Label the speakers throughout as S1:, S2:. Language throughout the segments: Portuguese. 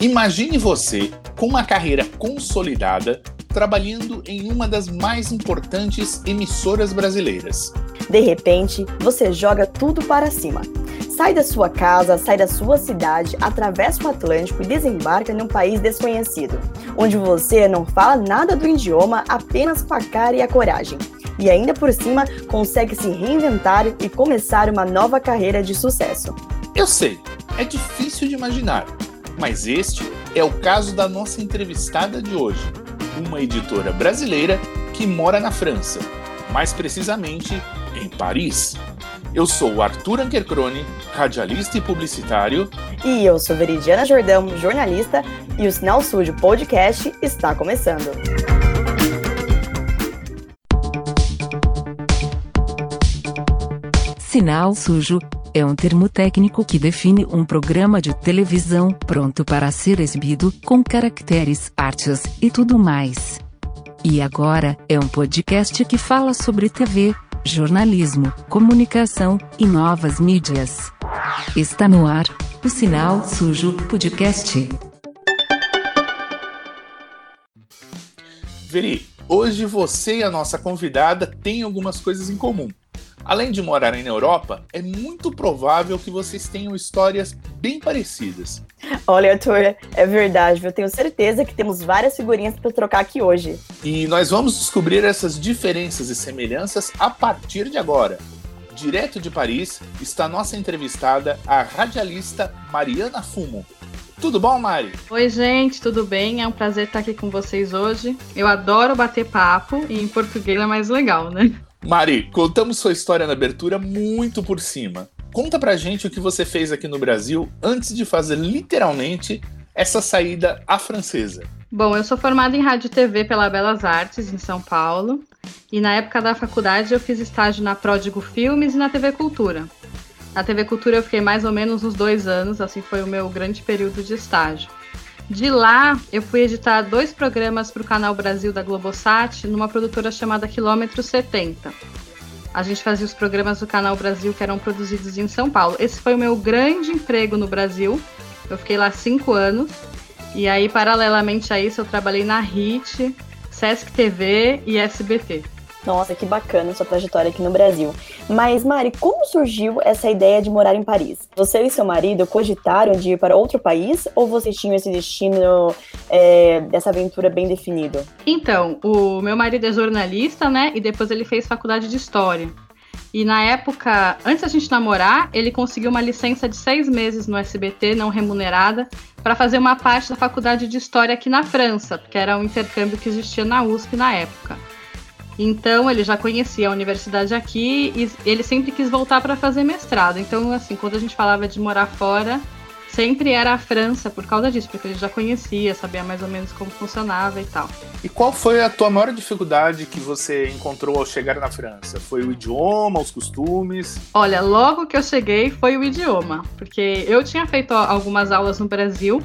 S1: Imagine você com uma carreira consolidada trabalhando em uma das mais importantes emissoras brasileiras.
S2: De repente, você joga tudo para cima. Sai da sua casa, sai da sua cidade, atravessa o Atlântico e desembarca num país desconhecido, onde você não fala nada do idioma apenas com a cara e a coragem. E ainda por cima consegue se reinventar e começar uma nova carreira de sucesso.
S1: Eu sei, é difícil de imaginar, mas este é o caso da nossa entrevistada de hoje, uma editora brasileira que mora na França, mais precisamente em Paris. Eu sou o Arthur Ankercrone, radialista e publicitário.
S2: E eu sou Veridiana Jordão, jornalista, e o Sinal Sujo Podcast está começando.
S3: Sinal Sujo é um termo técnico que define um programa de televisão pronto para ser exibido, com caracteres, artes e tudo mais. E agora, é um podcast que fala sobre TV, jornalismo, comunicação e novas mídias. Está no ar, o Sinal Sujo Podcast.
S1: Veri, hoje você e a nossa convidada têm algumas coisas em comum. Além de morarem na Europa, é muito provável que vocês tenham histórias bem parecidas.
S2: Olha, Arthur, é verdade. Eu tenho certeza que temos várias figurinhas para trocar aqui hoje.
S1: E nós vamos descobrir essas diferenças e semelhanças a partir de agora. Direto de Paris está nossa entrevistada, a radialista Mariana Fumo. Tudo bom, Mari?
S4: Oi, gente, tudo bem? É um prazer estar aqui com vocês hoje. Eu adoro bater papo e em português é mais legal, né?
S1: Mari, contamos sua história na abertura muito por cima. Conta pra gente o que você fez aqui no Brasil antes de fazer literalmente essa saída à francesa.
S4: Bom, eu sou formada em rádio e TV pela Belas Artes, em São Paulo. E na época da faculdade eu fiz estágio na Pródigo Filmes e na TV Cultura. Na TV Cultura eu fiquei mais ou menos uns dois anos, assim foi o meu grande período de estágio. De lá, eu fui editar dois programas para o Canal Brasil da Globosat, numa produtora chamada Quilômetro 70. A gente fazia os programas do Canal Brasil que eram produzidos em São Paulo. Esse foi o meu grande emprego no Brasil. Eu fiquei lá cinco anos. E aí, paralelamente a isso, eu trabalhei na HIT, Sesc TV e SBT.
S2: Nossa, que bacana sua trajetória aqui no Brasil. Mas, Mari, como surgiu essa ideia de morar em Paris? Você e seu marido cogitaram de ir para outro país ou vocês tinham esse destino é, dessa aventura bem definido?
S4: Então, o meu marido é jornalista, né? E depois ele fez faculdade de História. E na época, antes da gente namorar, ele conseguiu uma licença de seis meses no SBT, não remunerada, para fazer uma parte da faculdade de História aqui na França, porque era um intercâmbio que existia na USP na época. Então ele já conhecia a universidade aqui e ele sempre quis voltar para fazer mestrado. Então, assim, quando a gente falava de morar fora, sempre era a França por causa disso, porque ele já conhecia, sabia mais ou menos como funcionava e tal.
S1: E qual foi a tua maior dificuldade que você encontrou ao chegar na França? Foi o idioma, os costumes?
S4: Olha, logo que eu cheguei foi o idioma, porque eu tinha feito algumas aulas no Brasil.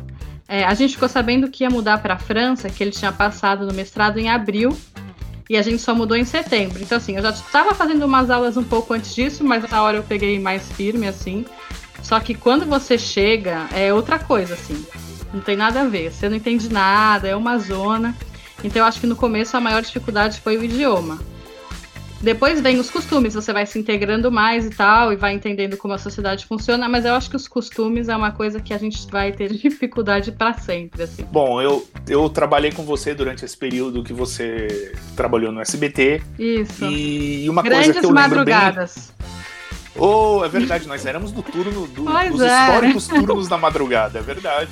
S4: É, a gente ficou sabendo que ia mudar para a França, que ele tinha passado no mestrado em abril e a gente só mudou em setembro. Então, assim, eu já estava fazendo umas aulas um pouco antes disso, mas na hora eu peguei mais firme, assim. Só que quando você chega, é outra coisa, assim. Não tem nada a ver. Você não entende nada, é uma zona. Então, eu acho que no começo a maior dificuldade foi o idioma. Depois vem os costumes, você vai se integrando mais e tal, e vai entendendo como a sociedade funciona, mas eu acho que os costumes é uma coisa que a gente vai ter dificuldade para sempre. Assim.
S1: Bom, eu, eu trabalhei com você durante esse período que você trabalhou no SBT.
S4: Isso.
S1: E uma
S4: Grandes
S1: coisa que eu
S4: madrugadas.
S1: bem. Oh, é verdade, nós éramos do turno, do, dos
S4: é.
S1: históricos turnos da madrugada, é verdade.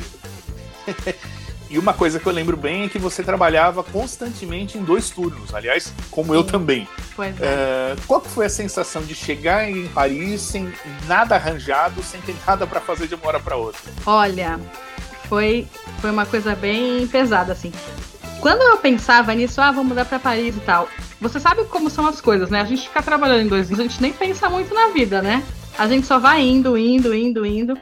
S1: E uma coisa que eu lembro bem é que você trabalhava constantemente em dois turnos, aliás, como eu também.
S4: Pois é.
S1: É, qual que foi a sensação de chegar em Paris sem nada arranjado, sem ter nada para fazer de uma hora para outra?
S4: Olha, foi, foi uma coisa bem pesada, assim. Quando eu pensava nisso, ah, vou mudar pra Paris e tal, você sabe como são as coisas, né? A gente fica trabalhando em dois anos, a gente nem pensa muito na vida, né? A gente só vai indo, indo, indo, indo.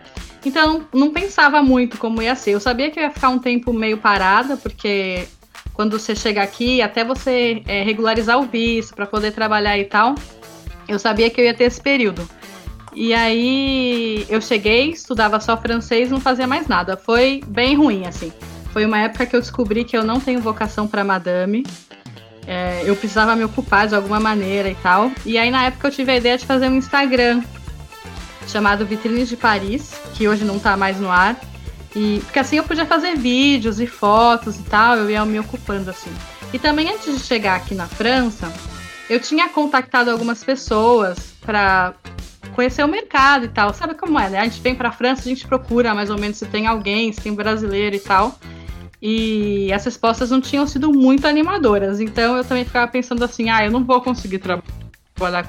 S4: Então, não pensava muito como ia ser. Eu sabia que ia ficar um tempo meio parada, porque quando você chega aqui, até você é, regularizar o visto para poder trabalhar e tal, eu sabia que eu ia ter esse período. E aí eu cheguei, estudava só francês, não fazia mais nada. Foi bem ruim, assim. Foi uma época que eu descobri que eu não tenho vocação para madame. É, eu precisava me ocupar de alguma maneira e tal. E aí na época eu tive a ideia de fazer um Instagram chamado Vitrines de Paris, que hoje não tá mais no ar. E porque assim eu podia fazer vídeos e fotos e tal, eu ia me ocupando assim. E também antes de chegar aqui na França, eu tinha contactado algumas pessoas para conhecer o mercado e tal. Sabe como é, né? A gente vem para a França, a gente procura mais ou menos se tem alguém, se tem brasileiro e tal. E as respostas não tinham sido muito animadoras. Então eu também ficava pensando assim: ah, eu não vou conseguir trabalhar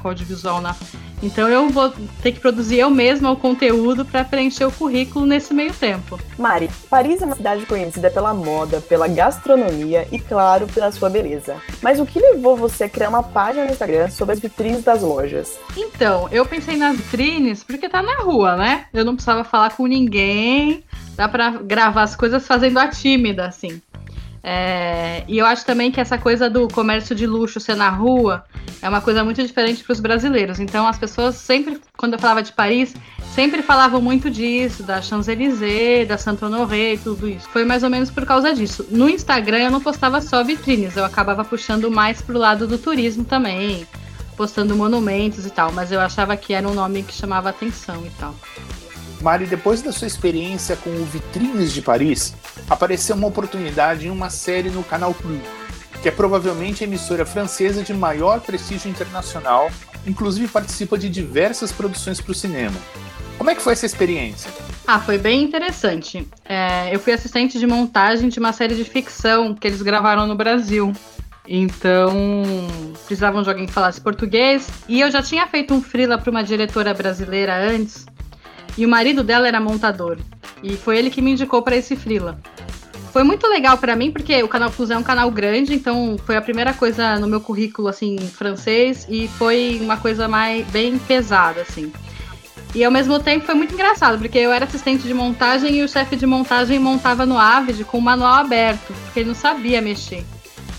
S4: com audiovisual na então eu vou ter que produzir eu mesma o conteúdo para preencher o currículo nesse meio tempo.
S2: Mari, Paris é uma cidade conhecida pela moda, pela gastronomia e, claro, pela sua beleza. Mas o que levou você a criar uma página no Instagram sobre as vitrines das lojas?
S4: Então, eu pensei nas vitrines porque tá na rua, né? Eu não precisava falar com ninguém, dá para gravar as coisas fazendo a tímida, assim. É, e eu acho também que essa coisa do comércio de luxo ser na rua é uma coisa muito diferente para os brasileiros. Então as pessoas sempre, quando eu falava de Paris, sempre falavam muito disso, da Champs-Élysées, da Saint-Honoré e tudo isso. Foi mais ou menos por causa disso. No Instagram eu não postava só vitrines, eu acabava puxando mais pro lado do turismo também, postando monumentos e tal, mas eu achava que era um nome que chamava atenção e tal.
S1: Mari, depois da sua experiência com o Vitrines de Paris, apareceu uma oportunidade em uma série no Canal Plus, que é provavelmente a emissora francesa de maior prestígio internacional, inclusive participa de diversas produções para o cinema. Como é que foi essa experiência?
S4: Ah, foi bem interessante. É, eu fui assistente de montagem de uma série de ficção que eles gravaram no Brasil. Então, precisavam de alguém que falasse português. E eu já tinha feito um freela para uma diretora brasileira antes, e o marido dela era montador. E foi ele que me indicou para esse freela. Foi muito legal para mim, porque o Canal Plus é um canal grande, então foi a primeira coisa no meu currículo, assim, francês, e foi uma coisa mais bem pesada, assim. E ao mesmo tempo foi muito engraçado, porque eu era assistente de montagem e o chefe de montagem montava no Avid com o manual aberto, porque ele não sabia mexer.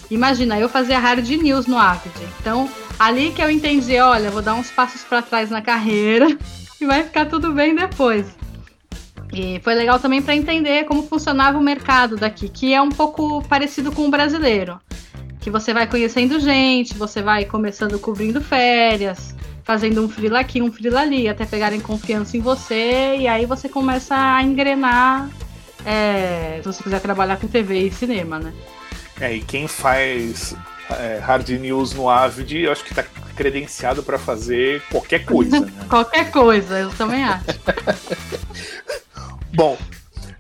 S4: Imagina, eu fazia hard news no Avid. Então, ali que eu entendi, olha, vou dar uns passos para trás na carreira e vai ficar tudo bem depois. E foi legal também para entender como funcionava o mercado daqui, que é um pouco parecido com o brasileiro. Que você vai conhecendo gente, você vai começando cobrindo férias, fazendo um frila aqui, um frila ali, até pegarem confiança em você, e aí você começa a engrenar é, se você quiser trabalhar com TV e cinema, né?
S1: É, e quem faz é, hard news no Avid, eu acho que tá credenciado para fazer qualquer coisa. Né?
S4: qualquer coisa, eu também acho.
S1: Bom,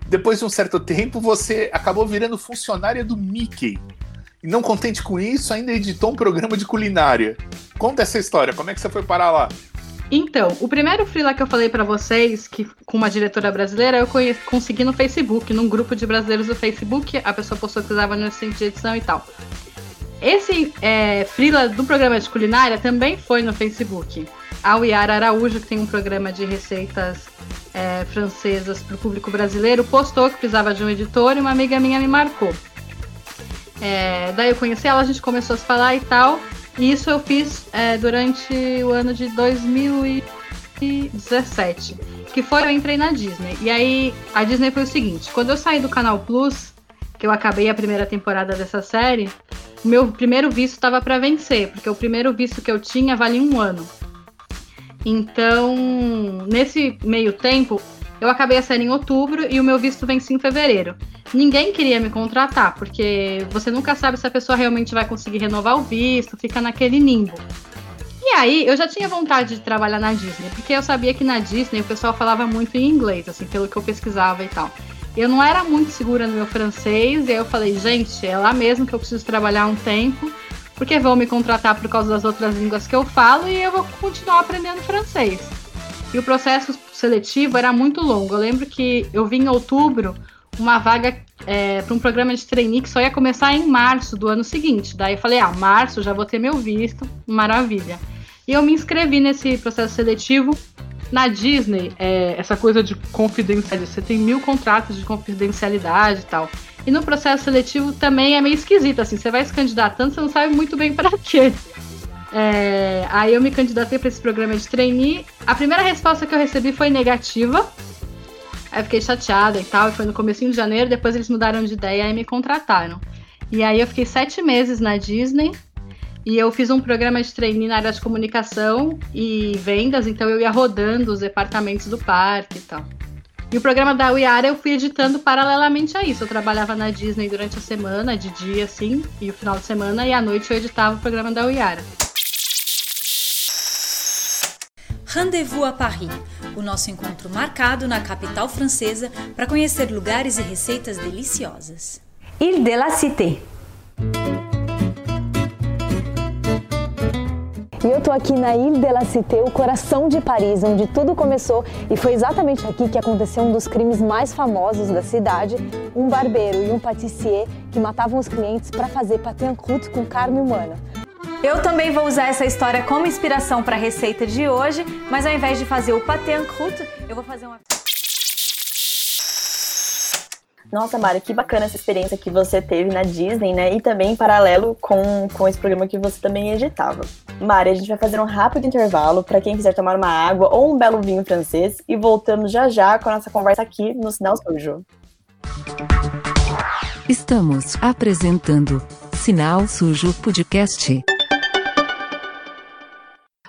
S1: depois de um certo tempo, você acabou virando funcionária do Mickey. E não contente com isso, ainda editou um programa de culinária. Conta essa história, como é que você foi parar lá?
S4: Então, o primeiro freela que eu falei para vocês, que com uma diretora brasileira, eu conheci, consegui no Facebook, num grupo de brasileiros do Facebook. A pessoa postou que precisava no centro de edição e tal. Esse é, freela do programa de culinária também foi no Facebook. A Yara Araújo, que tem um programa de receitas é, francesas para o público brasileiro, postou que precisava de um editor e uma amiga minha me marcou. É, daí eu conheci ela, a gente começou a se falar e tal. E isso eu fiz é, durante o ano de 2017, que foi eu entrei na Disney. E aí a Disney foi o seguinte: quando eu saí do Canal Plus, eu acabei a primeira temporada dessa série, meu primeiro visto estava para vencer, porque o primeiro visto que eu tinha valia um ano. Então, nesse meio tempo, eu acabei a série em outubro e o meu visto vence em fevereiro. Ninguém queria me contratar, porque você nunca sabe se a pessoa realmente vai conseguir renovar o visto, fica naquele nimbo. E aí, eu já tinha vontade de trabalhar na Disney, porque eu sabia que na Disney o pessoal falava muito em inglês, assim, pelo que eu pesquisava e tal. Eu não era muito segura no meu francês, e aí eu falei, gente, é lá mesmo que eu preciso trabalhar um tempo, porque vão me contratar por causa das outras línguas que eu falo e eu vou continuar aprendendo francês. E o processo seletivo era muito longo. Eu lembro que eu vim em outubro uma vaga é, para um programa de trainee que só ia começar em março do ano seguinte. Daí eu falei, ah, março já vou ter meu visto, maravilha. E eu me inscrevi nesse processo seletivo na Disney, é, essa coisa de confidencialidade, você tem mil contratos de confidencialidade e tal. E no processo seletivo também é meio esquisito, assim, você vai se candidatando, você não sabe muito bem para quê. É, aí eu me candidatei para esse programa de trainee. A primeira resposta que eu recebi foi negativa. Aí eu fiquei chateada e tal. E foi no começo de janeiro. Depois eles mudaram de ideia e me contrataram. E aí eu fiquei sete meses na Disney. E eu fiz um programa de trainee na área de comunicação e vendas. Então eu ia rodando os departamentos do parque e tal. E o programa da Wiara eu fui editando paralelamente a isso. Eu trabalhava na Disney durante a semana, de dia assim, e o final de semana, e à noite eu editava o programa da Wiara.
S5: Rendezvous à Paris, o nosso encontro marcado na capital francesa para conhecer lugares e receitas deliciosas.
S2: Ile de la Cité. E eu tô aqui na Ile de la Cité, o coração de Paris, onde tudo começou e foi exatamente aqui que aconteceu um dos crimes mais famosos da cidade, um barbeiro e um patissier que matavam os clientes para fazer pâté en croûte com carne humana.
S5: Eu também vou usar essa história como inspiração para a receita de hoje, mas ao invés de fazer o pâté en croûte, eu vou fazer uma
S2: Nossa, Mari, que bacana essa experiência que você teve na Disney, né? E também em paralelo com, com esse programa que você também editava. Mari, a gente vai fazer um rápido intervalo para quem quiser tomar uma água ou um belo vinho francês e voltamos já já com a nossa conversa aqui no Sinal Sujo.
S3: Estamos apresentando Sinal Sujo Podcast.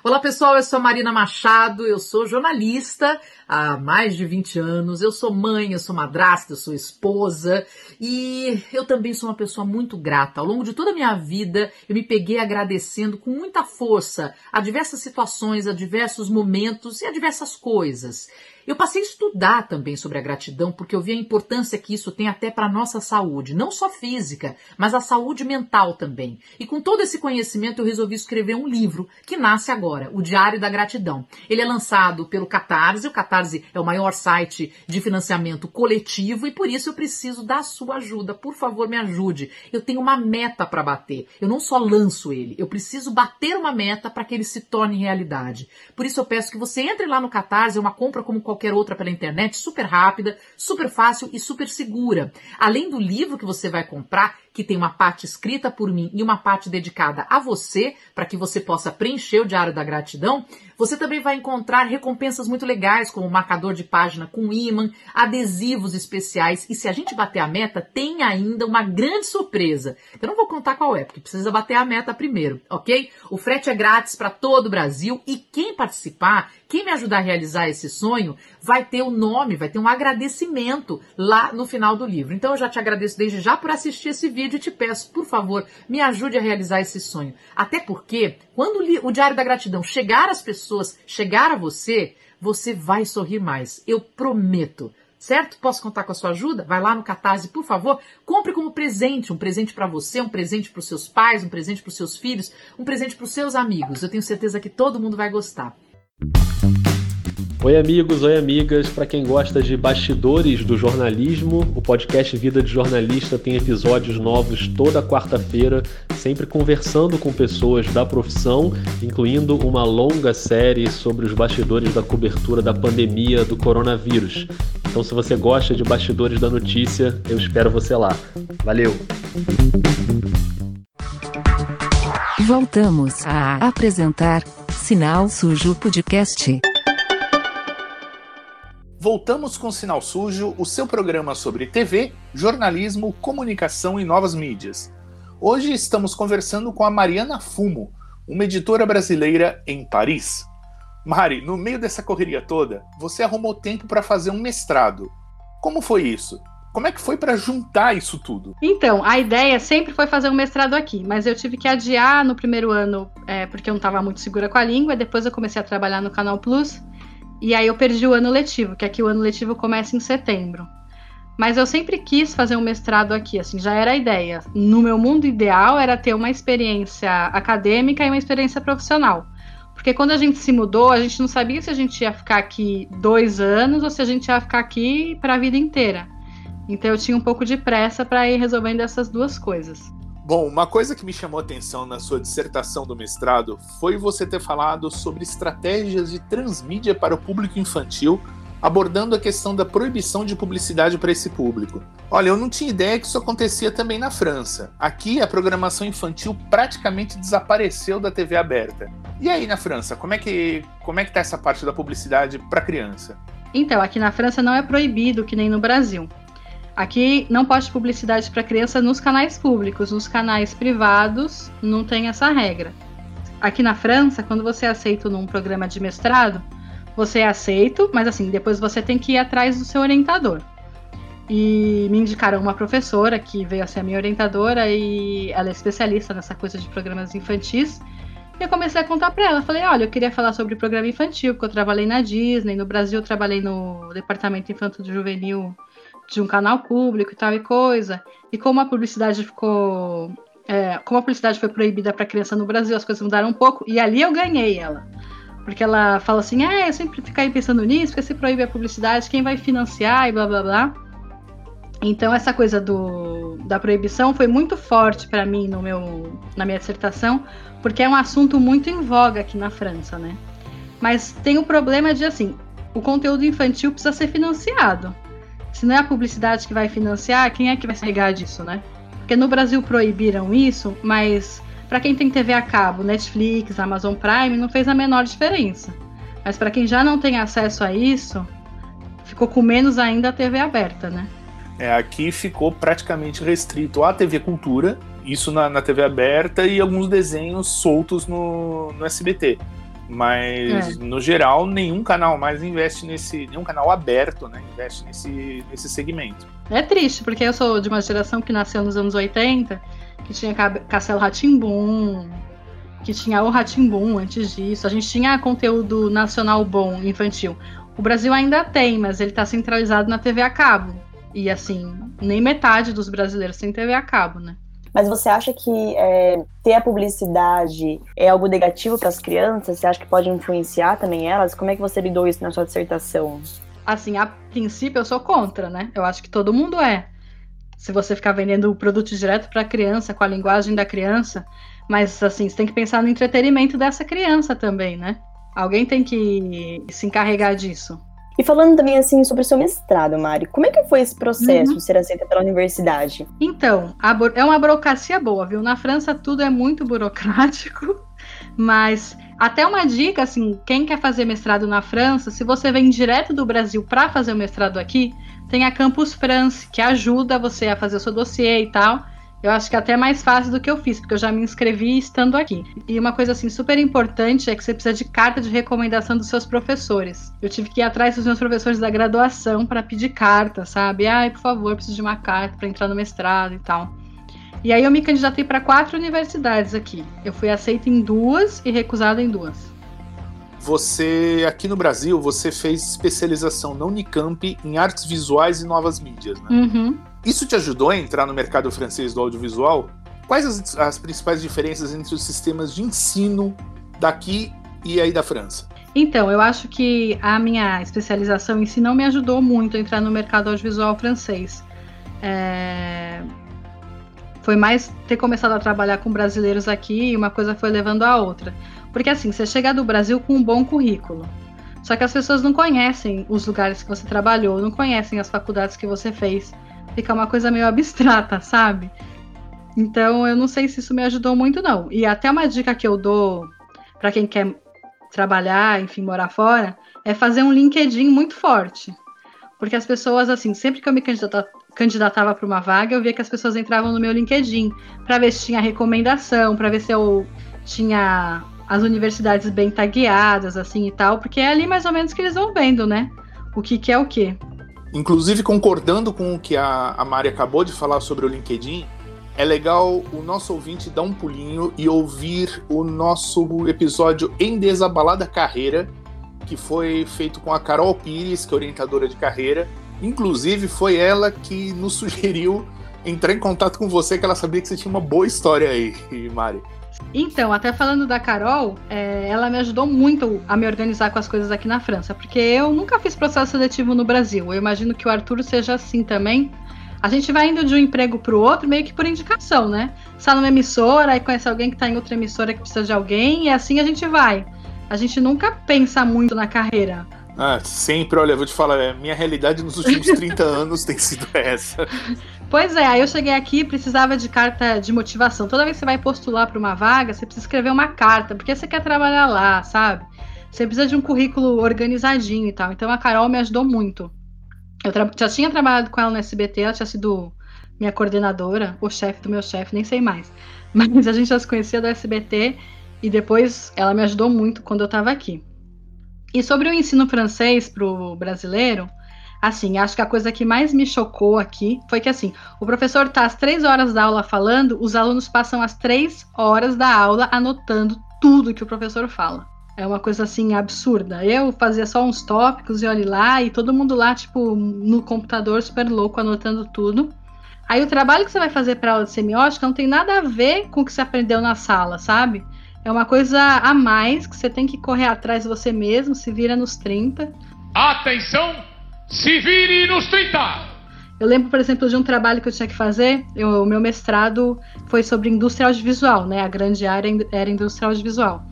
S6: Olá pessoal, eu sou Marina Machado, eu sou jornalista há mais de 20 anos, eu sou mãe, eu sou madrasta, eu sou esposa e eu também sou uma pessoa muito grata. Ao longo de toda a minha vida, eu me peguei agradecendo com muita força a diversas situações, a diversos momentos e a diversas coisas. Eu passei a estudar também sobre a gratidão, porque eu vi a importância que isso tem até para a nossa saúde, não só física, mas a saúde mental também. E com todo esse conhecimento, eu resolvi escrever um livro que nasce agora, O Diário da Gratidão. Ele é lançado pelo Catarse, o Catarse é o maior site de financiamento coletivo e por isso eu preciso da sua ajuda. Por favor, me ajude. Eu tenho uma meta para bater. Eu não só lanço ele, eu preciso bater uma meta para que ele se torne realidade. Por isso eu peço que você entre lá no Catarse, é uma compra como qualquer qualquer outra pela internet, super rápida, super fácil e super segura. Além do livro que você vai comprar, que tem uma parte escrita por mim e uma parte dedicada a você, para que você possa preencher o Diário da Gratidão, você também vai encontrar recompensas muito legais, como marcador de página com imã, adesivos especiais e se a gente bater a meta, tem ainda uma grande surpresa. Eu não vou contar qual é, porque precisa bater a meta primeiro, ok? O frete é grátis para todo o Brasil e quem participar, quem me ajudar a realizar esse sonho, vai ter o nome, vai ter um agradecimento lá no final do livro. Então eu já te agradeço desde já por assistir esse vídeo vídeo e te peço, por favor, me ajude a realizar esse sonho. Até porque, quando o Diário da Gratidão chegar às pessoas, chegar a você, você vai sorrir mais. Eu prometo. Certo? Posso contar com a sua ajuda? Vai lá no Catarse, por favor, compre como presente, um presente para você, um presente para os seus pais, um presente para os seus filhos, um presente para os seus amigos. Eu tenho certeza que todo mundo vai gostar.
S7: Oi, amigos, oi, amigas. Para quem gosta de bastidores do jornalismo, o podcast Vida de Jornalista tem episódios novos toda quarta-feira, sempre conversando com pessoas da profissão, incluindo uma longa série sobre os bastidores da cobertura da pandemia do coronavírus. Então, se você gosta de bastidores da notícia, eu espero você lá. Valeu!
S3: Voltamos a apresentar Sinal Sujo Podcast.
S1: Voltamos com Sinal Sujo, o seu programa sobre TV, jornalismo, comunicação e novas mídias. Hoje estamos conversando com a Mariana Fumo, uma editora brasileira em Paris. Mari, no meio dessa correria toda, você arrumou tempo para fazer um mestrado. Como foi isso? Como é que foi para juntar isso tudo?
S4: Então, a ideia sempre foi fazer um mestrado aqui, mas eu tive que adiar no primeiro ano é, porque eu não estava muito segura com a língua. Depois eu comecei a trabalhar no Canal Plus e aí eu perdi o ano letivo, que aqui o ano letivo começa em setembro. Mas eu sempre quis fazer um mestrado aqui, assim, já era a ideia. No meu mundo ideal era ter uma experiência acadêmica e uma experiência profissional. Porque quando a gente se mudou, a gente não sabia se a gente ia ficar aqui dois anos ou se a gente ia ficar aqui para a vida inteira. Então eu tinha um pouco de pressa para ir resolvendo essas duas coisas.
S1: Bom, uma coisa que me chamou a atenção na sua dissertação do mestrado foi você ter falado sobre estratégias de transmídia para o público infantil abordando a questão da proibição de publicidade para esse público. Olha, eu não tinha ideia que isso acontecia também na França. Aqui a programação infantil praticamente desapareceu da TV aberta. E aí na França, como é que como é que tá essa parte da publicidade para criança?
S4: Então, aqui na França não é proibido que nem no Brasil. Aqui não pode publicidade para criança nos canais públicos, nos canais privados não tem essa regra. Aqui na França, quando você é aceito num programa de mestrado, você é aceito, mas assim, depois você tem que ir atrás do seu orientador. E me indicaram uma professora que veio a ser a minha orientadora e ela é especialista nessa coisa de programas infantis. E eu comecei a contar para ela, falei, olha, eu queria falar sobre programa infantil, porque eu trabalhei na Disney, no Brasil eu trabalhei no departamento infantil juvenil de um canal público e tal e coisa. E como a publicidade ficou. É, como a publicidade foi proibida para criança no Brasil, as coisas mudaram um pouco. E ali eu ganhei ela. Porque ela fala assim: ah, eu sempre fico aí pensando nisso, porque se proíbe a publicidade, quem vai financiar e blá blá blá. Então essa coisa do, da proibição foi muito forte para mim no meu, na minha dissertação, porque é um assunto muito em voga aqui na França, né? Mas tem o problema de assim, o conteúdo infantil precisa ser financiado. Se não é a publicidade que vai financiar, quem é que vai se ligar disso, né? Porque no Brasil proibiram isso, mas para quem tem TV a cabo, Netflix, Amazon Prime, não fez a menor diferença. Mas para quem já não tem acesso a isso, ficou com menos ainda a TV aberta, né?
S1: É, aqui ficou praticamente restrito à TV Cultura, isso na, na TV aberta e alguns desenhos soltos no, no SBT. Mas, é. no geral, nenhum canal mais investe nesse. Nenhum canal aberto, né? Investe nesse, nesse segmento.
S4: É triste, porque eu sou de uma geração que nasceu nos anos 80, que tinha Castelo Ratimbum, que tinha o Ratimbum antes disso. A gente tinha conteúdo nacional bom, infantil. O Brasil ainda tem, mas ele está centralizado na TV a cabo. E assim, nem metade dos brasileiros tem TV a cabo, né?
S2: Mas você acha que é, ter a publicidade é algo negativo para as crianças? Você acha que pode influenciar também elas? Como é que você lidou isso na sua dissertação?
S4: Assim, a princípio eu sou contra, né? Eu acho que todo mundo é. Se você ficar vendendo o produto direto para a criança, com a linguagem da criança, mas assim, você tem que pensar no entretenimento dessa criança também, né? Alguém tem que se encarregar disso.
S2: E falando também assim sobre o seu mestrado, Mari, como é que foi esse processo uhum. de ser aceita pela universidade?
S4: Então, é uma burocracia boa, viu? Na França tudo é muito burocrático, mas até uma dica assim, quem quer fazer mestrado na França, se você vem direto do Brasil para fazer o mestrado aqui, tem a Campus France, que ajuda você a fazer o seu dossiê e tal. Eu acho que é até mais fácil do que eu fiz, porque eu já me inscrevi estando aqui. E uma coisa assim super importante é que você precisa de carta de recomendação dos seus professores. Eu tive que ir atrás dos meus professores da graduação para pedir carta, sabe? Ai, por favor, preciso de uma carta para entrar no mestrado e tal. E aí eu me candidatei para quatro universidades aqui. Eu fui aceita em duas e recusada em duas.
S1: Você, aqui no Brasil, você fez especialização na Unicamp em artes visuais e novas mídias, né?
S4: Uhum.
S1: Isso te ajudou a entrar no mercado francês do audiovisual? Quais as, as principais diferenças entre os sistemas de ensino daqui e aí da França?
S4: Então, eu acho que a minha especialização em si não me ajudou muito a entrar no mercado audiovisual francês. É... Foi mais ter começado a trabalhar com brasileiros aqui e uma coisa foi levando a outra. Porque assim, você chega do Brasil com um bom currículo. Só que as pessoas não conhecem os lugares que você trabalhou, não conhecem as faculdades que você fez fica uma coisa meio abstrata, sabe? Então eu não sei se isso me ajudou muito, não. E até uma dica que eu dou para quem quer trabalhar, enfim, morar fora, é fazer um LinkedIn muito forte. Porque as pessoas, assim, sempre que eu me candidatava para uma vaga, eu via que as pessoas entravam no meu LinkedIn para ver se tinha recomendação, para ver se eu tinha as universidades bem tagueadas, assim e tal, porque é ali mais ou menos que eles vão vendo, né? O que, que é o que.
S1: Inclusive, concordando com o que a, a Mari acabou de falar sobre o LinkedIn, é legal o nosso ouvinte dar um pulinho e ouvir o nosso episódio em Desabalada Carreira, que foi feito com a Carol Pires, que é orientadora de carreira. Inclusive, foi ela que nos sugeriu entrar em contato com você, que ela sabia que você tinha uma boa história aí, Mari.
S4: Então, até falando da Carol, é, ela me ajudou muito a me organizar com as coisas aqui na França, porque eu nunca fiz processo seletivo no Brasil. Eu imagino que o Arthur seja assim também. A gente vai indo de um emprego para o outro meio que por indicação, né? Está numa emissora e conhece alguém que está em outra emissora que precisa de alguém, e assim a gente vai. A gente nunca pensa muito na carreira.
S1: Ah, sempre, olha, vou te falar, minha realidade nos últimos 30 anos tem sido essa.
S4: Pois é, aí eu cheguei aqui e precisava de carta de motivação. Toda vez que você vai postular para uma vaga, você precisa escrever uma carta, porque você quer trabalhar lá, sabe? Você precisa de um currículo organizadinho e tal. Então a Carol me ajudou muito. Eu já tinha trabalhado com ela no SBT, ela tinha sido minha coordenadora, o chefe do meu chefe, nem sei mais. Mas a gente já se conhecia do SBT e depois ela me ajudou muito quando eu estava aqui. E sobre o ensino francês para o brasileiro, assim, acho que a coisa que mais me chocou aqui foi que, assim, o professor está às três horas da aula falando, os alunos passam as três horas da aula anotando tudo que o professor fala. É uma coisa assim absurda. Eu fazia só uns tópicos e olhe lá, e todo mundo lá, tipo, no computador super louco, anotando tudo. Aí o trabalho que você vai fazer para aula de semiótica não tem nada a ver com o que você aprendeu na sala, sabe? É uma coisa a mais que você tem que correr atrás de você mesmo, se vira nos 30.
S8: Atenção! Se vire nos 30!
S4: Eu lembro, por exemplo, de um trabalho que eu tinha que fazer. Eu, o meu mestrado foi sobre indústria audiovisual, né? A grande área era indústria audiovisual.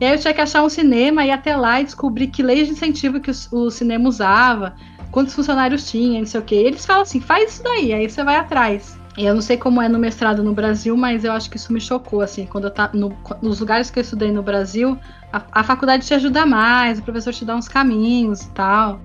S4: E aí eu tinha que achar um cinema, ir até lá e descobrir que leis de incentivo que o, o cinema usava, quantos funcionários tinha, não sei o quê. E eles falam assim, faz isso daí, aí você vai atrás. E eu não sei como é no mestrado no Brasil, mas eu acho que isso me chocou, assim, quando eu tá no, nos lugares que eu estudei no Brasil, a, a faculdade te ajuda mais, o professor te dá uns caminhos e tal.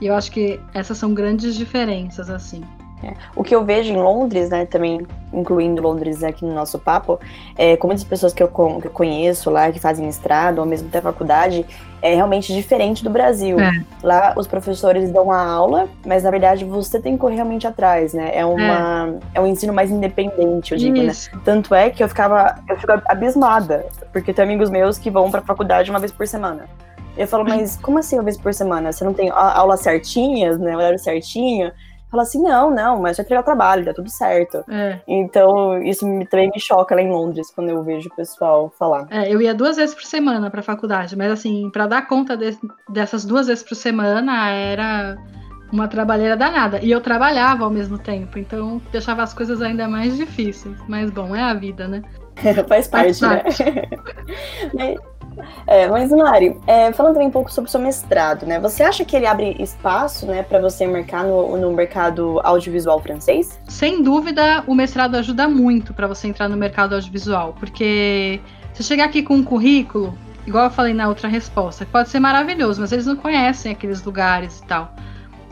S4: E eu acho que essas são grandes diferenças, assim.
S2: É. O que eu vejo em Londres, né, também incluindo Londres aqui no nosso papo, é, com muitas pessoas que eu, que eu conheço lá, que fazem mestrado, ou mesmo até faculdade, é realmente diferente do Brasil. É. Lá os professores dão a aula, mas na verdade você tem que correr realmente atrás, né? É, uma, é. é um ensino mais independente, eu digo, né? Isso. né? Tanto é que eu ficava, eu fico abismada, porque tem amigos meus que vão pra faculdade uma vez por semana. Eu falo, mas como assim uma vez por semana? Você não tem aulas certinhas, né? Horário certinho? fala assim, não, não, mas vai entregar o trabalho, dá tudo certo. É. Então, isso me, também me choca lá em Londres, quando eu vejo o pessoal falar.
S4: É, eu ia duas vezes por semana pra faculdade, mas assim, para dar conta de, dessas duas vezes por semana, era uma trabalheira danada. E eu trabalhava ao mesmo tempo, então deixava as coisas ainda mais difíceis. Mas bom, é a vida, né?
S2: Faz parte, Faz parte. né? É, mas Mari, é, falando também um pouco sobre o seu mestrado, né? Você acha que ele abre espaço, né, para você marcar no, no mercado audiovisual francês?
S4: Sem dúvida, o mestrado ajuda muito para você entrar no mercado audiovisual, porque você chegar aqui com um currículo, igual eu falei na outra resposta, pode ser maravilhoso, mas eles não conhecem aqueles lugares e tal.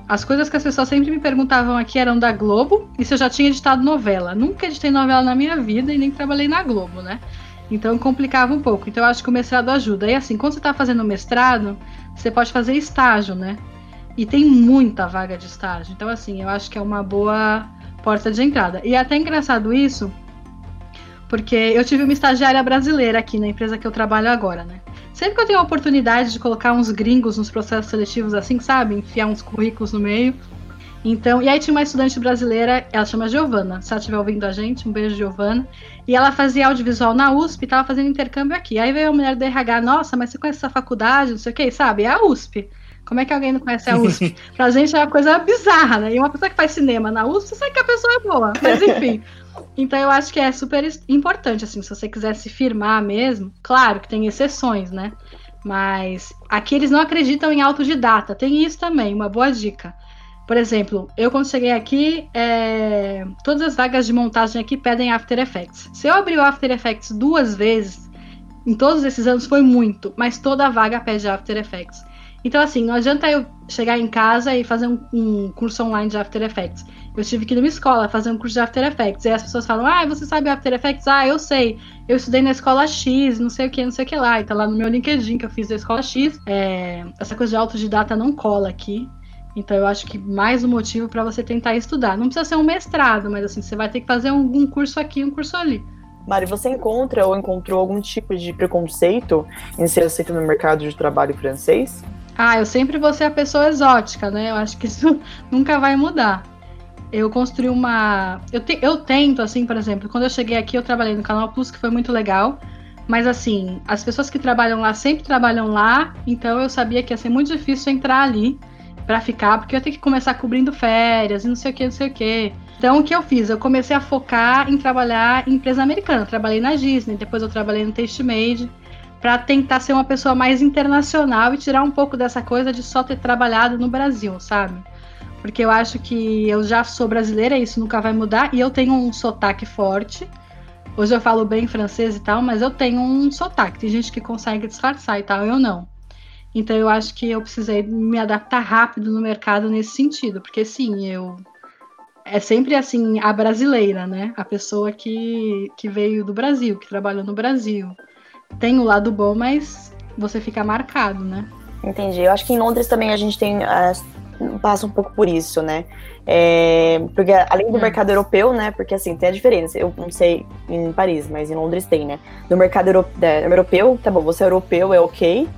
S4: As coisas que as pessoas sempre me perguntavam aqui eram da Globo e se eu já tinha editado novela. Nunca editei novela na minha vida e nem trabalhei na Globo, né? Então complicava um pouco. Então eu acho que o mestrado ajuda. E assim, quando você está fazendo mestrado, você pode fazer estágio, né? E tem muita vaga de estágio. Então, assim, eu acho que é uma boa porta de entrada. E é até engraçado isso, porque eu tive uma estagiária brasileira aqui na empresa que eu trabalho agora, né? Sempre que eu tenho a oportunidade de colocar uns gringos nos processos seletivos assim, sabe? Enfiar uns currículos no meio, então, e aí tinha uma estudante brasileira, ela chama Giovana. Se ela estiver ouvindo a gente, um beijo, Giovana. E ela fazia audiovisual na USP e estava fazendo intercâmbio aqui. Aí veio a mulher do RH, nossa, mas você conhece essa faculdade, não sei o que, sabe? É a USP. Como é que alguém não conhece a USP? pra gente é uma coisa bizarra, né? E uma pessoa que faz cinema na USP, você sabe que a pessoa é boa. Mas enfim. Então eu acho que é super importante, assim, se você quiser se firmar mesmo. Claro que tem exceções, né? Mas aqui eles não acreditam em autodidata. Tem isso também, uma boa dica. Por exemplo, eu quando cheguei aqui, é... todas as vagas de montagem aqui pedem After Effects. Se eu abrir o After Effects duas vezes, em todos esses anos foi muito, mas toda vaga pede After Effects. Então, assim, não adianta eu chegar em casa e fazer um, um, curso online de After Effects. Eu tive que ir numa escola fazer um curso de After Effects. E as pessoas falam, ah, você sabe After Effects? Ah, eu sei. Eu estudei na escola X, não sei o que, não sei o que lá. E tá lá no meu LinkedIn que eu fiz da escola X. É, essa coisa de autodidata não cola aqui. Então eu acho que mais um motivo para você tentar estudar. Não precisa ser um mestrado, mas assim, você vai ter que fazer um, um curso aqui, um curso ali.
S2: Mari, você encontra ou encontrou algum tipo de preconceito em ser aceito no mercado de trabalho francês?
S4: Ah, eu sempre vou ser a pessoa exótica, né? Eu acho que isso nunca vai mudar. Eu construí uma. Eu, te... eu tento, assim, por exemplo, quando eu cheguei aqui, eu trabalhei no Canal Plus, que foi muito legal. Mas assim, as pessoas que trabalham lá sempre trabalham lá, então eu sabia que ia ser muito difícil entrar ali para ficar, porque eu ia ter que começar cobrindo férias e não sei o que, não sei o que. Então, o que eu fiz? Eu comecei a focar em trabalhar em empresa americana. Trabalhei na Disney, depois eu trabalhei no Taste Made. para tentar ser uma pessoa mais internacional e tirar um pouco dessa coisa de só ter trabalhado no Brasil, sabe? Porque eu acho que eu já sou brasileira, isso nunca vai mudar, e eu tenho um sotaque forte. Hoje eu falo bem francês e tal, mas eu tenho um sotaque. Tem gente que consegue disfarçar e tal, eu não. Então eu acho que eu precisei me adaptar rápido no mercado nesse sentido, porque sim, eu é sempre assim a brasileira, né? A pessoa que, que veio do Brasil, que trabalhou no Brasil. Tem o lado bom, mas você fica marcado, né?
S2: Entendi. Eu acho que em Londres também a gente tem uh, passa um pouco por isso, né? É, porque além do é. mercado europeu, né? Porque assim, tem a diferença. Eu não sei em Paris, mas em Londres tem, né? No mercado europeu, tá bom, você é europeu, é ok.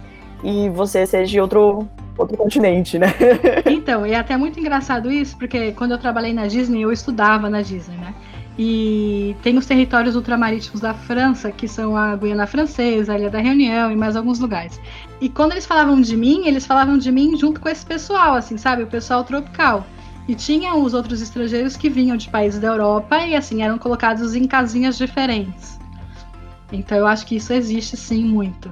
S2: E você seja de outro outro continente, né?
S4: então, e é até muito engraçado isso, porque quando eu trabalhei na Disney, eu estudava na Disney, né? E tem os territórios ultramarítimos da França, que são a Guiana Francesa, a Ilha da Reunião e mais alguns lugares. E quando eles falavam de mim, eles falavam de mim junto com esse pessoal, assim, sabe? O pessoal tropical. E tinha os outros estrangeiros que vinham de países da Europa e, assim, eram colocados em casinhas diferentes. Então eu acho que isso existe sim muito.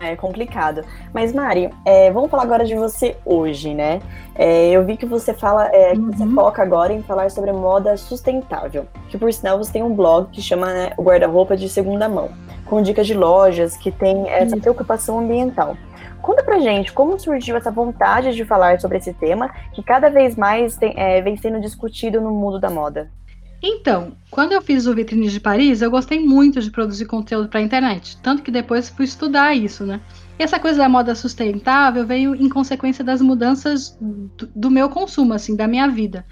S2: É complicado. Mas, Mari, é, vamos falar agora de você hoje, né? É, eu vi que você fala, é, que você uhum. foca agora em falar sobre moda sustentável. Que por sinal você tem um blog que chama né, o Guarda-Roupa de Segunda Mão, com dicas de lojas que tem essa uhum. preocupação ambiental. Conta pra gente como surgiu essa vontade de falar sobre esse tema, que cada vez mais tem, é, vem sendo discutido no mundo da moda.
S4: Então, quando eu fiz o Vitrine de Paris, eu gostei muito de produzir conteúdo para a internet, tanto que depois fui estudar isso, né? E essa coisa da moda sustentável veio em consequência das mudanças do, do meu consumo, assim, da minha vida.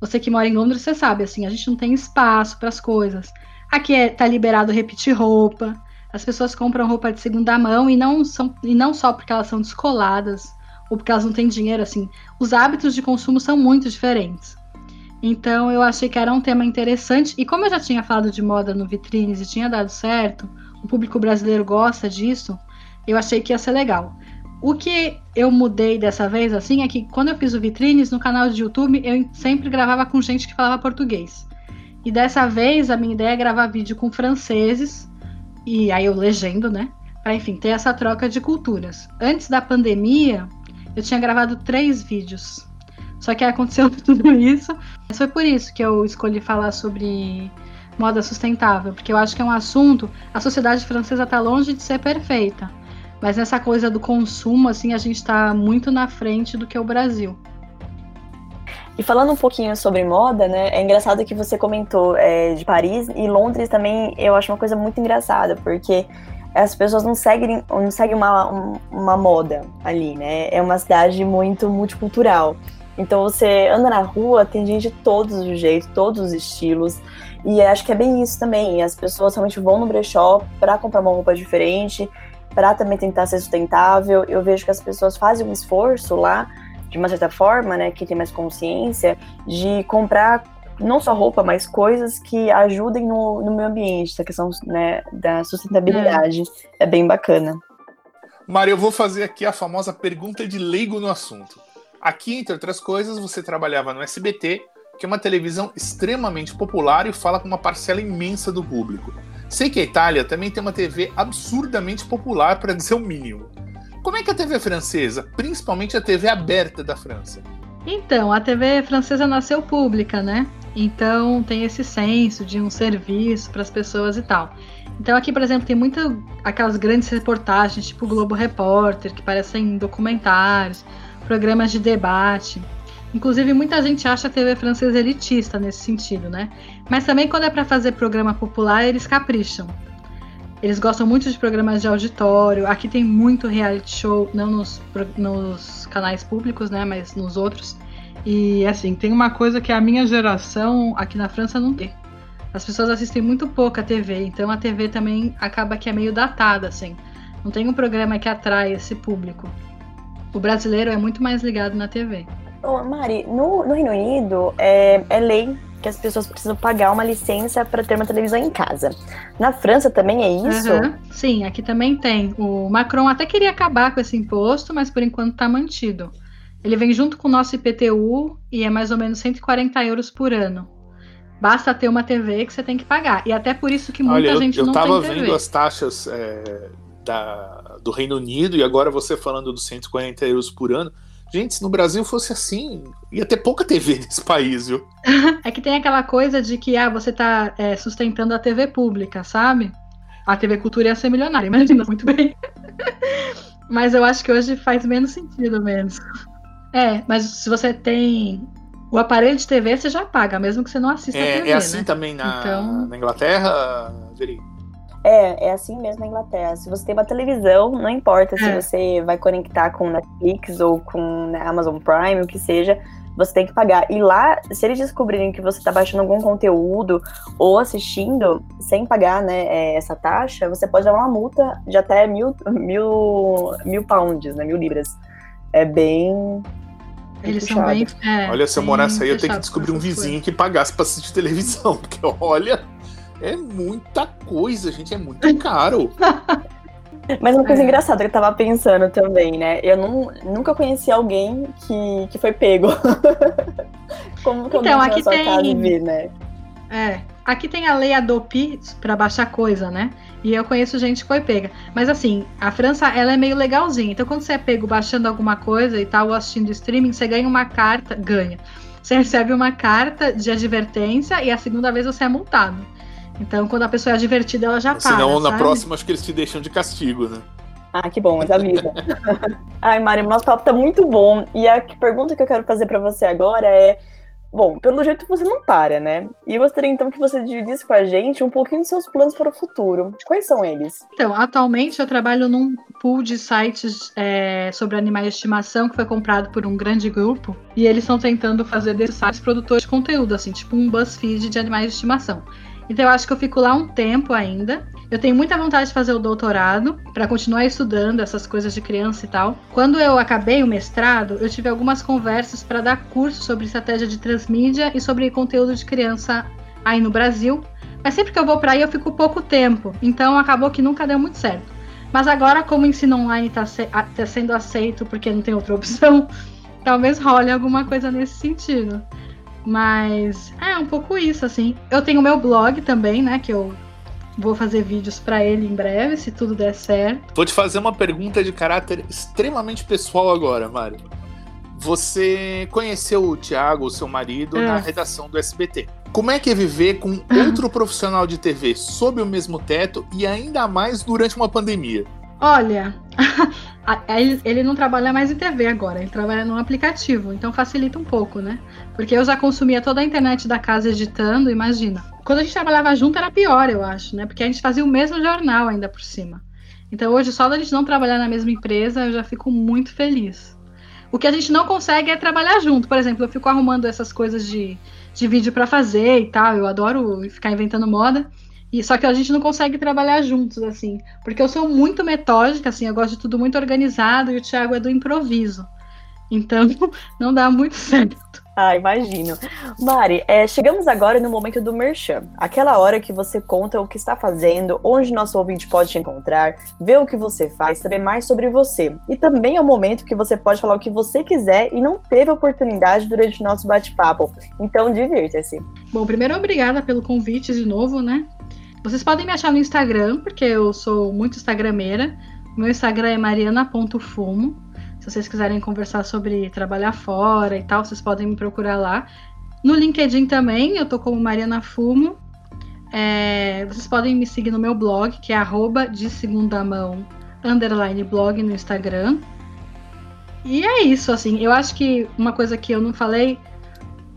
S4: Você que mora em Londres, você sabe, assim, a gente não tem espaço para as coisas. Aqui é, tá liberado repetir roupa. As pessoas compram roupa de segunda mão e não são e não só porque elas são descoladas ou porque elas não têm dinheiro, assim. Os hábitos de consumo são muito diferentes. Então eu achei que era um tema interessante. E como eu já tinha falado de moda no Vitrines e tinha dado certo, o público brasileiro gosta disso, eu achei que ia ser legal. O que eu mudei dessa vez, assim, é que quando eu fiz o Vitrines, no canal de YouTube, eu sempre gravava com gente que falava português. E dessa vez, a minha ideia é gravar vídeo com franceses, e aí eu legendo, né? Pra, enfim, ter essa troca de culturas. Antes da pandemia, eu tinha gravado três vídeos só que aconteceu tudo isso. Mas foi por isso que eu escolhi falar sobre moda sustentável, porque eu acho que é um assunto. A sociedade francesa está longe de ser perfeita, mas nessa coisa do consumo, assim, a gente está muito na frente do que o Brasil.
S2: E falando um pouquinho sobre moda, né? É engraçado que você comentou é, de Paris e Londres também. Eu acho uma coisa muito engraçada, porque as pessoas não seguem, não seguem uma, uma moda ali, né? É uma cidade muito multicultural. Então você anda na rua, tem gente de todos os jeitos, todos os estilos. E acho que é bem isso também. As pessoas realmente vão no brechó para comprar uma roupa diferente, para também tentar ser sustentável. Eu vejo que as pessoas fazem um esforço lá, de uma certa forma, né, que tem mais consciência, de comprar não só roupa, mas coisas que ajudem no, no meio ambiente, essa questão né, da sustentabilidade. É. é bem bacana.
S1: Mário, eu vou fazer aqui a famosa pergunta de leigo no assunto. Aqui, entre outras coisas, você trabalhava no SBT, que é uma televisão extremamente popular e fala com uma parcela imensa do público. Sei que a Itália também tem uma TV absurdamente popular, para dizer o mínimo. Como é que a TV francesa, principalmente a TV aberta da França?
S4: Então, a TV francesa nasceu pública, né? Então tem esse senso de um serviço para as pessoas e tal. Então aqui, por exemplo, tem muitas aquelas grandes reportagens, tipo Globo Repórter, que parecem documentários programas de debate. Inclusive, muita gente acha a TV francesa elitista nesse sentido, né? Mas também quando é para fazer programa popular, eles capricham. Eles gostam muito de programas de auditório. Aqui tem muito reality show, não nos, nos canais públicos, né? Mas nos outros. E assim, tem uma coisa que a minha geração aqui na França não tem. As pessoas assistem muito pouco a TV, então a TV também acaba que é meio datada, assim. Não tem um programa que atrai esse público. O brasileiro é muito mais ligado na TV.
S2: Ô, Mari, no, no Reino Unido é, é lei que as pessoas precisam pagar uma licença para ter uma televisão em casa. Na França também é isso? Uhum.
S4: Sim, aqui também tem. O Macron até queria acabar com esse imposto, mas por enquanto está mantido. Ele vem junto com o nosso IPTU e é mais ou menos 140 euros por ano. Basta ter uma TV que você tem que pagar. E até por isso que muita
S1: Olha,
S4: gente
S1: eu,
S4: não
S1: tem TV.
S4: Eu
S1: tava vendo as taxas é, da, do Reino Unido e agora você falando dos 140 euros por ano. Gente, se no Brasil fosse assim, ia ter pouca TV nesse país, viu?
S4: é que tem aquela coisa de que ah, você está é, sustentando a TV pública, sabe? A TV Cultura ia ser milionária, imagina muito bem. mas eu acho que hoje faz menos sentido mesmo. É, mas se você tem o aparelho de TV, você já paga, mesmo que você não assista
S1: é,
S4: a TV.
S1: É assim
S4: né?
S1: também na, então... na Inglaterra, Veri?
S2: É, é assim mesmo na Inglaterra. Se você tem uma televisão, não importa é. se você vai conectar com Netflix ou com né, Amazon Prime, o que seja, você tem que pagar. E lá, se eles descobrirem que você está baixando algum conteúdo ou assistindo sem pagar né, é, essa taxa, você pode dar uma multa de até mil, mil, mil pounds, né, mil libras. É bem.
S4: Eles puxado. são bem. É,
S1: olha, se eu morasse aí, eu tenho que descobrir um vizinho que pagasse pra assistir televisão, porque olha. É muita coisa, gente, é muito caro.
S2: Mas uma coisa é. engraçada que eu tava pensando também, né? Eu não, nunca conheci alguém que, que foi pego. Como que
S4: então, aqui
S2: tem...
S4: casa ver, né? É, aqui tem a lei Adopi para baixar coisa, né? E eu conheço gente que foi pega. Mas assim, a França, ela é meio legalzinha. Então, quando você é pego baixando alguma coisa e tal, ou assistindo streaming, você ganha uma carta, ganha. Você recebe uma carta de advertência e a segunda vez você é multado. Então, quando a pessoa é divertida, ela já Senão,
S1: para.
S4: Senão,
S1: na
S4: sabe?
S1: próxima, acho que eles te deixam de castigo, né?
S2: Ah, que bom, mas avisa. Ai, Mari, nosso papo tá muito bom. E a pergunta que eu quero fazer para você agora é: bom, pelo jeito você não para, né? E eu gostaria então que você dividisse com a gente um pouquinho dos seus planos para o futuro. Quais são eles?
S4: Então, atualmente eu trabalho num pool de sites é, sobre animais de estimação que foi comprado por um grande grupo. E eles estão tentando fazer desses sites produtores de conteúdo, assim, tipo um BuzzFeed de animais de estimação. Então eu acho que eu fico lá um tempo ainda. Eu tenho muita vontade de fazer o doutorado para continuar estudando essas coisas de criança e tal. Quando eu acabei o mestrado, eu tive algumas conversas para dar curso sobre estratégia de transmídia e sobre conteúdo de criança aí no Brasil. Mas sempre que eu vou para aí eu fico pouco tempo, então acabou que nunca deu muito certo. Mas agora, como o ensino online está tá sendo aceito porque não tem outra opção, talvez role alguma coisa nesse sentido. Mas é um pouco isso, assim. Eu tenho meu blog também, né? Que eu vou fazer vídeos para ele em breve, se tudo der certo.
S1: Vou te fazer uma pergunta de caráter extremamente pessoal agora, Mário. Você conheceu o Thiago, o seu marido, é. na redação do SBT. Como é que é viver com outro profissional de TV sob o mesmo teto e ainda mais durante uma pandemia?
S4: Olha, ele não trabalha mais em TV agora, ele trabalha num aplicativo, então facilita um pouco, né? Porque eu já consumia toda a internet da casa editando, imagina. Quando a gente trabalhava junto era pior, eu acho, né? Porque a gente fazia o mesmo jornal ainda por cima. Então hoje, só da gente não trabalhar na mesma empresa, eu já fico muito feliz. O que a gente não consegue é trabalhar junto. Por exemplo, eu fico arrumando essas coisas de, de vídeo para fazer e tal. Eu adoro ficar inventando moda. E só que a gente não consegue trabalhar juntos, assim. Porque eu sou muito metódica, assim, eu gosto de tudo muito organizado e o Thiago é do improviso. Então, não dá muito certo.
S2: Ah, imagino. Mari, é, chegamos agora no momento do merchan. Aquela hora que você conta o que está fazendo, onde nosso ouvinte pode te encontrar, ver o que você faz, saber mais sobre você. E também é o momento que você pode falar o que você quiser e não teve oportunidade durante o nosso bate-papo. Então, divirta-se.
S4: Bom, primeiro, obrigada pelo convite de novo, né? Vocês podem me achar no Instagram, porque eu sou muito instagrameira. Meu Instagram é mariana.fumo. Se vocês quiserem conversar sobre trabalhar fora e tal, vocês podem me procurar lá. No LinkedIn também, eu tô como Mariana Fumo. É, vocês podem me seguir no meu blog, que é arroba de segunda mão, underline blog no Instagram. E é isso, assim, eu acho que uma coisa que eu não falei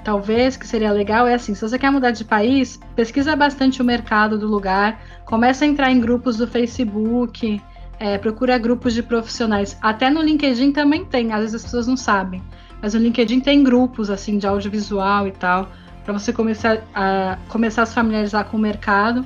S4: talvez que seria legal é assim, se você quer mudar de país, pesquisa bastante o mercado do lugar, começa a entrar em grupos do Facebook, é, procura grupos de profissionais. Até no LinkedIn também tem, às vezes as pessoas não sabem, mas no LinkedIn tem grupos assim de audiovisual e tal, para você começar a começar a se familiarizar com o mercado.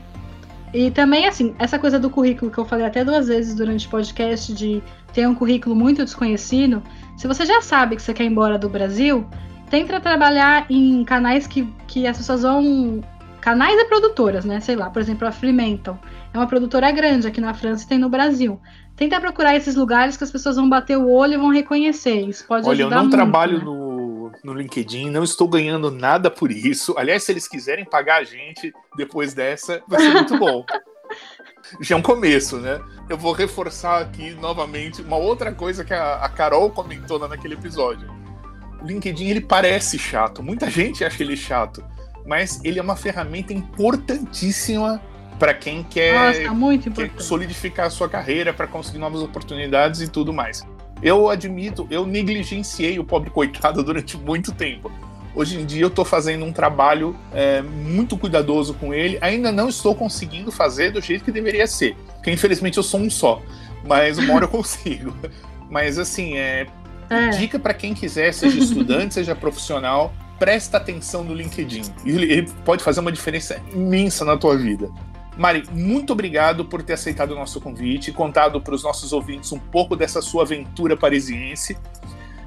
S4: E também assim, essa coisa do currículo que eu falei até duas vezes durante o podcast de ter um currículo muito desconhecido, se você já sabe que você quer ir embora do Brasil, tenta trabalhar em canais que, que as pessoas vão. Canais e produtoras, né? Sei lá, por exemplo, a Fremantle. É uma produtora grande aqui na França e tem no Brasil. Tenta procurar esses lugares que as pessoas vão bater o olho e vão reconhecer. Isso pode
S1: Olha, eu não
S4: muito,
S1: trabalho
S4: né?
S1: no, no LinkedIn, não estou ganhando nada por isso. Aliás, se eles quiserem pagar a gente depois dessa, vai ser muito bom. já é um começo, né? Eu vou reforçar aqui novamente uma outra coisa que a, a Carol comentou lá naquele episódio. O LinkedIn ele parece chato, muita gente acha ele chato, mas ele é uma ferramenta importantíssima para quem quer,
S4: Nossa, muito
S1: quer solidificar a sua carreira, para conseguir novas oportunidades e tudo mais. Eu admito, eu negligenciei o pobre coitado durante muito tempo. Hoje em dia eu estou fazendo um trabalho é, muito cuidadoso com ele. Ainda não estou conseguindo fazer do jeito que deveria ser. Porque infelizmente eu sou um só. Mas uma hora eu consigo. Mas assim, é,
S4: É.
S1: dica para quem quiser, seja estudante, seja profissional, presta atenção no LinkedIn. Ele, pode fazer uma diferença imensa na tua vida. Mari, muito obrigado por ter aceitado o nosso convite e contado para os nossos ouvintes um pouco dessa sua aventura parisiense.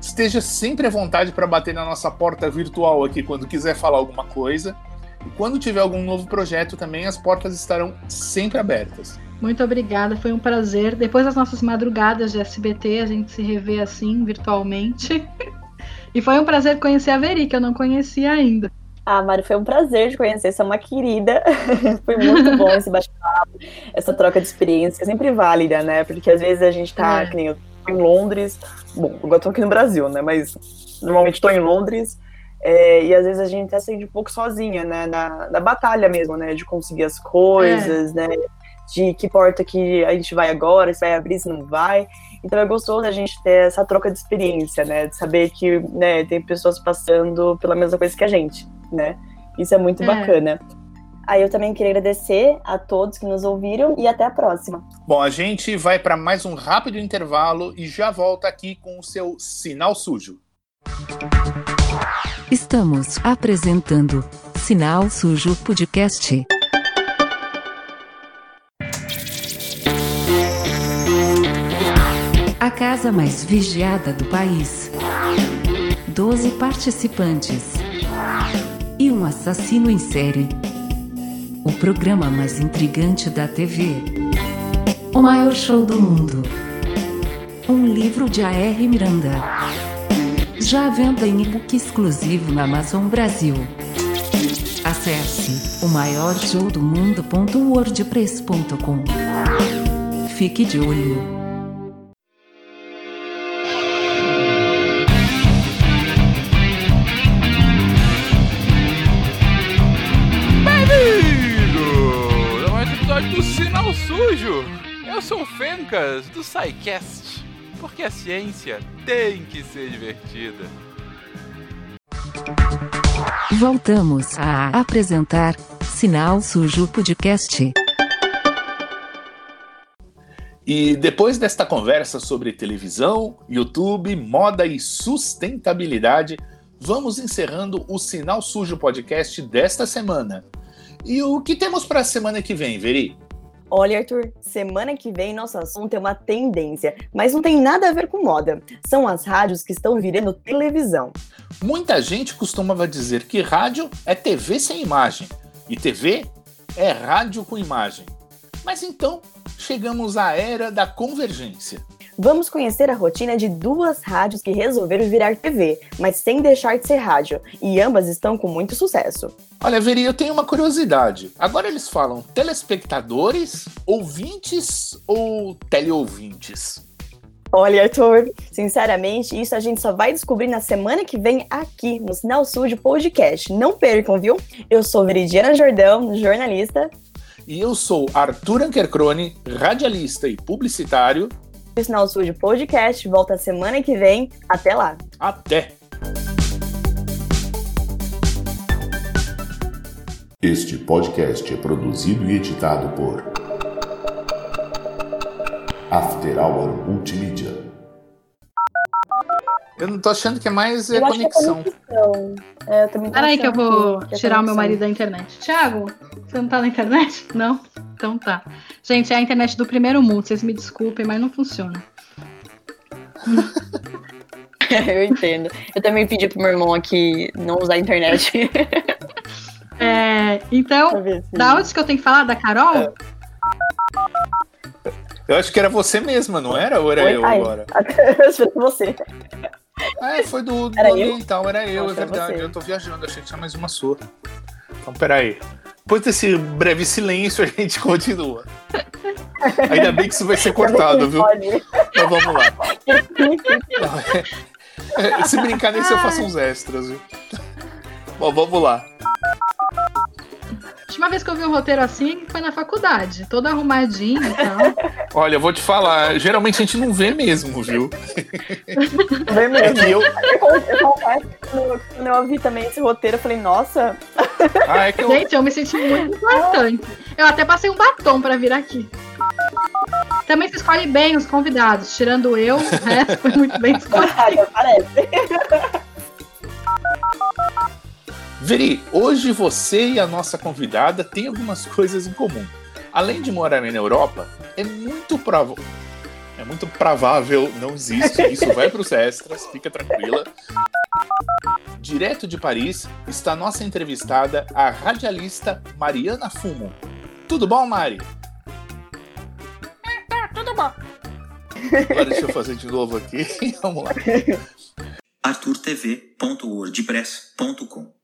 S1: Esteja sempre à vontade para bater na nossa porta virtual aqui quando quiser falar alguma coisa. E quando tiver algum novo projeto também, as portas estarão sempre abertas.
S4: Muito obrigada, foi um prazer. Depois das nossas madrugadas de SBT, a gente se revê assim, virtualmente. E foi um prazer conhecer a Veri, que eu não conhecia ainda.
S2: Ah, Mari, foi um prazer te conhecer, você é uma querida. foi muito bom esse bate-papo, essa troca de experiência, é sempre válida, né? Porque às vezes a gente tá,
S4: É.
S2: que nem eu tô em Londres, bom, agora tô aqui no Brasil, né? Mas normalmente tô em Londres, é, e às vezes a gente até sente um pouco sozinha, né? Na, na batalha mesmo, né? De conseguir as coisas, né? De que porta que a gente vai agora, se vai abrir, se não vai. Então é gostoso a gente ter essa troca de experiência, né? De saber que né, tem pessoas passando pela mesma coisa que a gente, né? Isso é muito
S4: É.
S2: bacana. Aí eu também queria agradecer a todos que nos ouviram e até a próxima.
S1: Bom, a gente vai para mais um rápido intervalo e já volta aqui com o seu sinal sujo.
S3: Estamos apresentando Sinal Sujo Podcast. Casa mais vigiada do país. 12 participantes. E um assassino em série. O programa mais intrigante da TV. O maior show do mundo. Um livro de A.R. Miranda. Já à venda em e-book exclusivo na Amazon Brasil. Acesse o maior show do mundo.wordpress.com. Fique de olho.
S9: Fencas, do SciCast, porque a ciência tem que ser divertida.
S3: Voltamos a apresentar Sinal Sujo Podcast.
S1: E depois desta conversa sobre televisão, YouTube, moda e sustentabilidade, vamos encerrando o Sinal Sujo Podcast desta semana. E o que temos para a semana que vem, Veri?
S2: Olha, Arthur, semana que vem nosso assunto é uma tendência, mas não tem nada a ver com moda. São as rádios que estão virando televisão.
S1: Muita gente costumava dizer que rádio é TV sem imagem e TV é rádio com imagem. Mas então chegamos à era da convergência.
S2: Vamos conhecer a rotina de duas rádios que resolveram virar TV, mas sem deixar de ser rádio, e ambas estão com muito sucesso.
S1: Olha, Veri, eu tenho uma curiosidade. Agora eles falam telespectadores, ouvintes ou teleouvintes?
S2: Olha, Arthur, sinceramente, isso a gente só vai descobrir na semana que vem aqui no Sinal Sujo Podcast. Não percam, viu? Eu sou Veridiana Jordão, jornalista.
S1: E eu sou Arthur Ankercrone, radialista e publicitário.
S2: O Sinal Sujo Podcast volta semana que vem. Até lá!
S1: Até!
S10: Este podcast é produzido e editado por After Hour Multimídia.
S1: Eu não tô achando que é mais é,
S2: Eu acho que é
S1: conexão.
S2: conexão. É, eu também tô
S4: Peraí que eu vou
S2: que é
S4: tirar o meu
S2: conexão.
S4: marido da internet. Tiago, você não tá na internet? Não? Então tá. Gente, é a internet do primeiro mundo, vocês me desculpem, mas não funciona.
S2: eu entendo. Eu também pedi pro meu irmão aqui não usar a internet.
S4: É, então, da onde que eu tenho que falar? Da Carol?
S1: Eu acho que era você mesma, não era? Ou era
S2: Oi?
S1: eu
S2: Ai,
S1: agora?
S2: eu espero você.
S1: Ah, é, foi do, do
S2: Era eu?
S1: ambiental, era eu,
S2: Nossa,
S1: é
S2: é
S1: verdade.
S2: você.
S1: Eu tô viajando, achei que tinha mais uma sua. Então, peraí. Depois desse breve silêncio, a gente continua. Ainda bem que isso vai ser cortado, viu? Então vamos lá. Se brincar nisso, eu faço uns extras, viu? Bom, vamos lá.
S4: A última vez que eu vi um roteiro assim foi na faculdade, todo arrumadinho e tal.
S1: Olha, eu vou te falar, geralmente a gente não vê mesmo, viu?
S2: Vê mesmo.
S1: É eu-
S2: Eu confesso que quando quando eu ouvi também esse roteiro, eu falei, nossa,
S1: Ah, é que eu.
S4: Gente, eu me senti muito importante. Eu até passei um batom pra vir aqui. Também se escolhe bem os convidados, tirando eu, o resto foi muito bem escolhido.
S2: Parece.
S1: Veri, hoje você e a nossa convidada têm algumas coisas em comum. Além de morar na Europa, é muito provável. Muito provável, não existe, isso vai para os extras, fica tranquila. Direto de Paris está nossa entrevistada, a radialista Mariana Fumo. Tudo bom, Mari?
S11: Tudo bom.
S1: Agora deixa eu fazer de novo aqui. Vamos lá.
S12: arturtv.wordpress.com